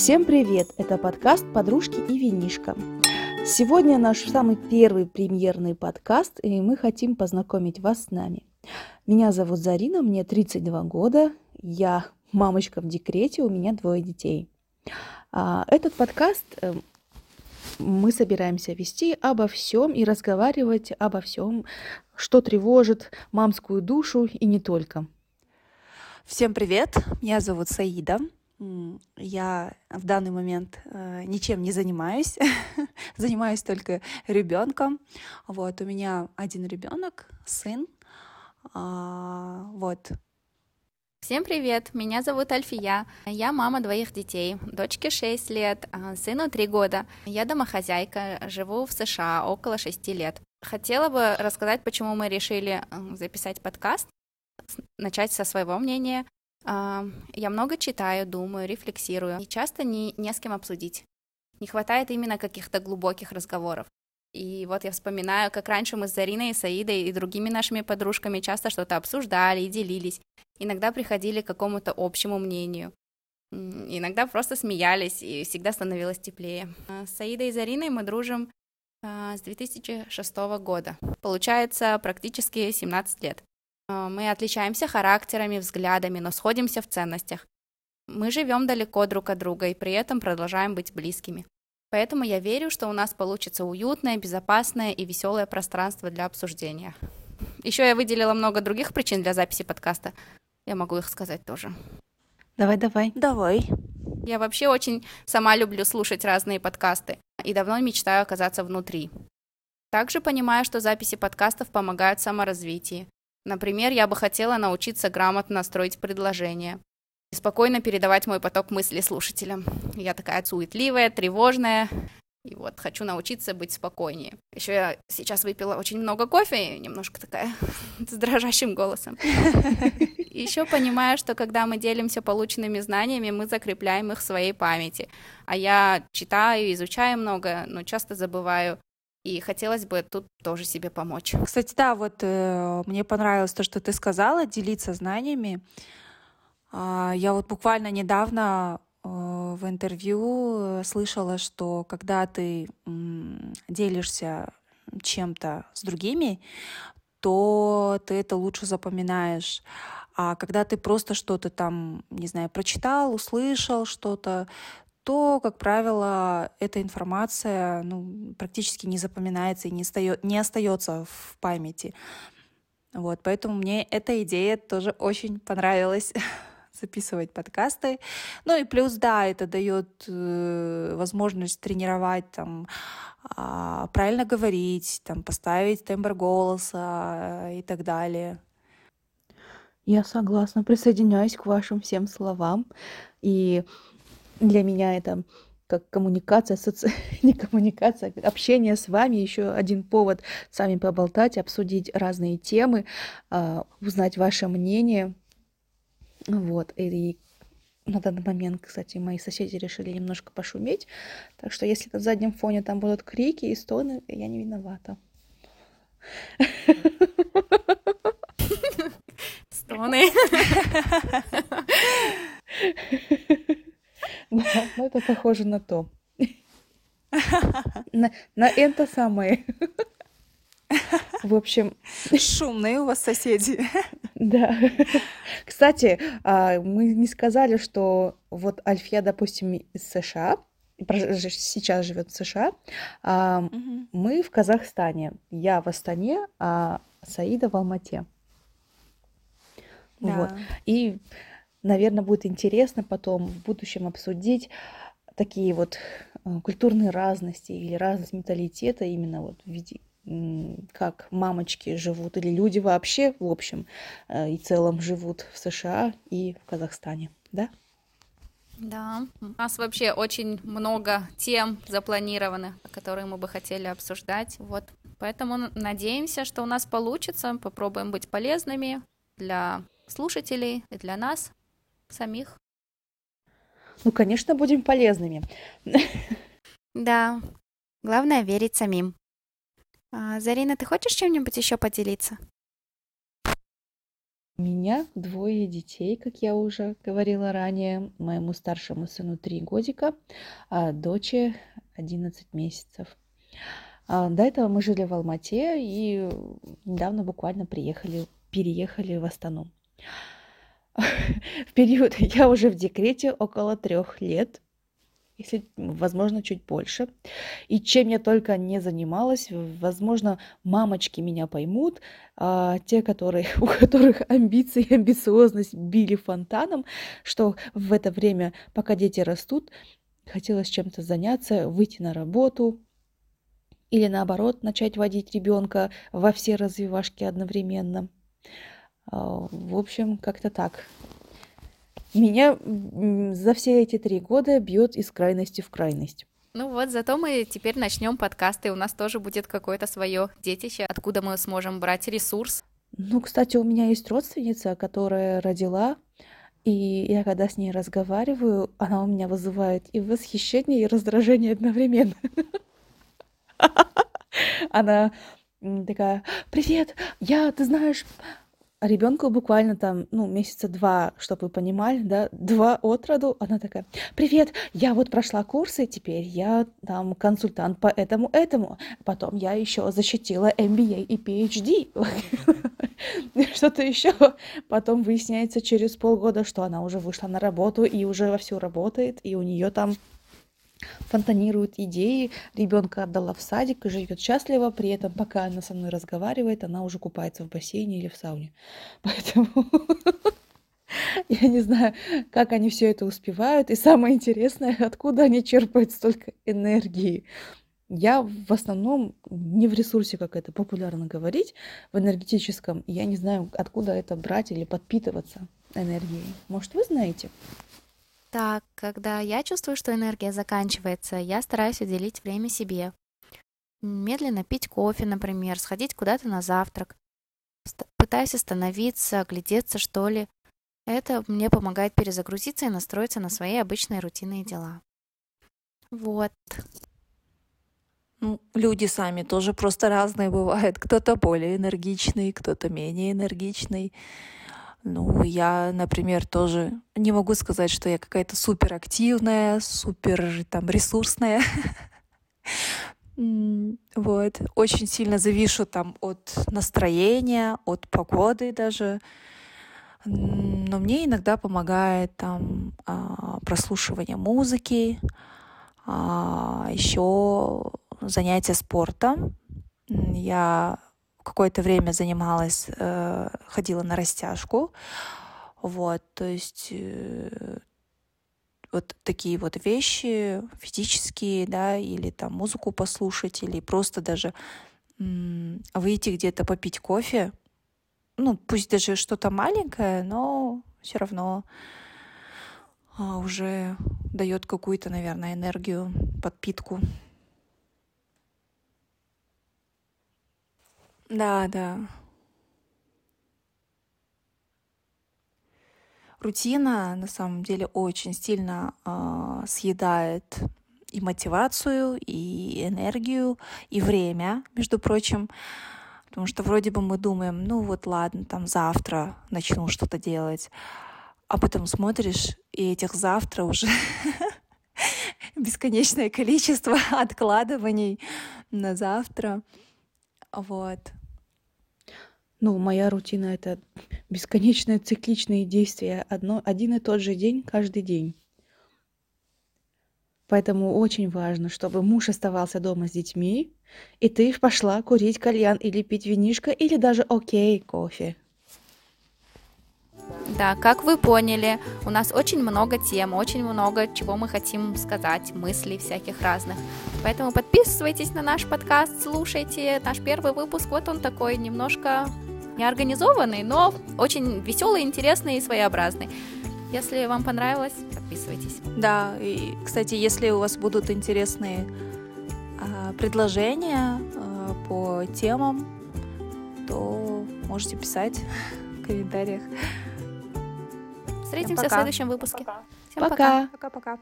Всем привет! Это подкаст «Подружки и винишка». Сегодня наш самый первый премьерный подкаст, и мы хотим познакомить вас с нами. Меня зовут Зарина, мне 32 года, я мамочка в декрете, у меня двое детей. А, этот подкаст э, мы собираемся вести обо всем и разговаривать обо всем, что тревожит мамскую душу и не только. Всем привет, меня зовут Саида. Я в данный момент э, ничем не занимаюсь, занимаюсь только ребенком. Вот у меня один ребенок, сын. А, вот. Всем привет, меня зовут Альфия. Я мама двоих детей. Дочке 6 лет, а сыну 3 года. Я домохозяйка, живу в США около 6 лет. Хотела бы рассказать, почему мы решили записать подкаст, начать со своего мнения, я много читаю, думаю, рефлексирую, и часто не, не с кем обсудить. Не хватает именно каких-то глубоких разговоров. И вот я вспоминаю, как раньше мы с Зариной, Саидой и другими нашими подружками часто что-то обсуждали и делились. Иногда приходили к какому-то общему мнению. Иногда просто смеялись, и всегда становилось теплее. А с Саидой и Зариной мы дружим а, с 2006 года. Получается, практически 17 лет. А, мы отличаемся характерами, взглядами, но сходимся в ценностях. Мы живем далеко друг от друга и при этом продолжаем быть близкими. Поэтому я верю, что у нас получится уютное, безопасное и веселое пространство для обсуждения. Еще я выделила много других причин для записи подкаста. Я могу их сказать тоже. Давай, давай. Давай. Я вообще очень сама люблю слушать разные подкасты и давно мечтаю оказаться внутри. Также понимаю, что записи подкастов помогают саморазвитию, Например, я бы хотела научиться грамотно строить предложения и спокойно передавать мой поток мыслей слушателям. Я такая суетливая, тревожная, и вот хочу научиться быть спокойнее. Еще я сейчас выпила очень много кофе, немножко такая с дрожащим голосом. Еще понимаю, что когда мы делимся полученными знаниями, мы закрепляем их в своей памяти. А я читаю, изучаю много, но часто забываю и хотелось бы тут тоже себе помочь. Кстати, да, вот э, мне понравилось то, что ты сказала, делиться знаниями. Э, я вот буквально недавно э, в интервью э, слышала, что когда ты э, делишься чем-то с другими, то ты это лучше запоминаешь. А когда ты просто что-то там, не знаю, прочитал, услышал что-то, то, как правило, эта информация ну, практически не запоминается и не, остает, не остается в памяти. Вот, поэтому мне эта идея тоже очень понравилась записывать подкасты. Ну и плюс, да, это дает э, возможность тренировать там э, правильно говорить, там поставить тембр голоса э, и так далее. Я согласна, присоединяюсь к вашим всем словам. И для меня это как коммуникация, соци... не коммуникация, а общение с вами, еще один повод с вами поболтать, обсудить разные темы, а, узнать ваше мнение. Вот, и на данный момент, кстати, мои соседи решили немножко пошуметь, так что если на заднем фоне там будут крики и стоны, я не виновата. Стоны. Да, похоже на то. На, на это самое. В общем... Шумные у вас соседи. Да. Кстати, а, мы не сказали, что вот Альфия, допустим, из США, сейчас живет в США, а мы в Казахстане. Я в Астане, а Саида в Алмате. Да. Вот. И наверное, будет интересно потом в будущем обсудить такие вот э, культурные разности или разность менталитета именно вот в виде как мамочки живут или люди вообще в общем э, и целом живут в США и в Казахстане, да? Да, у нас вообще очень много тем запланированы, которые мы бы хотели обсуждать. Вот, поэтому надеемся, что у нас получится. Попробуем быть полезными для слушателей и для нас самих. Ну, конечно, будем полезными. Да, главное верить самим. А, Зарина, ты хочешь чем-нибудь еще поделиться? У меня двое детей, как я уже говорила ранее. Моему старшему сыну 3 годика, а доче 11 месяцев. А, до этого мы жили в Алмате и недавно буквально приехали, переехали в Астану. В период я уже в декрете около трех лет, если, возможно, чуть больше. И чем я только не занималась, возможно, мамочки меня поймут, а те, которые, у которых амбиции и амбициозность били фонтаном, что в это время, пока дети растут, хотелось чем-то заняться, выйти на работу, или наоборот начать водить ребенка во все развивашки одновременно. А, в общем, как-то так. Меня за все эти три года бьет из крайности в крайность. Ну вот, зато мы теперь начнем подкасты, у нас тоже будет какое-то свое детище, откуда мы сможем брать ресурс. Ну, кстати, у меня есть родственница, которая родила, и я когда с ней разговариваю, она у меня вызывает и восхищение, и раздражение одновременно. Она такая, привет, я, ты знаешь, а ребенку буквально там, ну, месяца два, чтобы вы понимали, да, два от роду, она такая, привет, я вот прошла курсы, теперь я там консультант по этому, этому, потом я еще защитила MBA и PhD, что-то еще. Потом выясняется через полгода, что она уже вышла на работу и уже вовсю работает, и у нее там фонтанируют идеи, ребенка отдала в садик и живет счастливо, при этом пока она со мной разговаривает, она уже купается в бассейне или в сауне. Поэтому я не знаю, как они все это успевают. И самое интересное, откуда они черпают столько энергии. Я в основном не в ресурсе, как это популярно говорить, в энергетическом. Я не знаю, откуда это брать или подпитываться энергией. Может, вы знаете? Так, когда я чувствую, что энергия заканчивается, я стараюсь уделить время себе. Медленно пить кофе, например, сходить куда-то на завтрак. Пытаюсь остановиться, глядеться, что ли. Это мне помогает перезагрузиться и настроиться на свои обычные рутинные дела. Вот. Ну, люди сами тоже просто разные бывают. Кто-то более энергичный, кто-то менее энергичный. Ну, я, например, тоже не могу сказать, что я какая-то супер активная, супер там ресурсная. Вот. Очень сильно завишу там от настроения, от погоды даже. Но мне иногда помогает там а, прослушивание музыки, а, еще занятия спортом. Я какое-то время занималась, э, ходила на растяжку. Вот, то есть э, вот такие вот вещи физические, да, или там музыку послушать, или просто даже выйти где-то попить кофе. Ну, пусть даже что-то маленькое, но все равно а, уже дает какую-то, наверное, энергию, подпитку. Да, да. Рутина на самом деле очень сильно э, съедает и мотивацию, и энергию, и время, между прочим. Потому что вроде бы мы думаем, ну вот ладно, там завтра начну что-то делать. А потом смотришь, и этих завтра уже бесконечное количество откладываний на завтра. Вот. Ну, моя рутина — это бесконечные цикличные действия. Одно, один и тот же день каждый день. Поэтому очень важно, чтобы муж оставался дома с детьми, и ты пошла курить кальян или пить винишко, или даже окей, кофе. Да, как вы поняли, у нас очень много тем, очень много чего мы хотим сказать, мыслей всяких разных. Поэтому подписывайтесь на наш подкаст, слушайте наш первый выпуск. Вот он такой немножко неорганизованный, но очень веселый, интересный и своеобразный. Если вам понравилось, подписывайтесь. Да, и, кстати, если у вас будут интересные э, предложения э, по темам, то можете писать в комментариях. Встретимся в следующем выпуске. Пока. Всем пока. Пока-пока.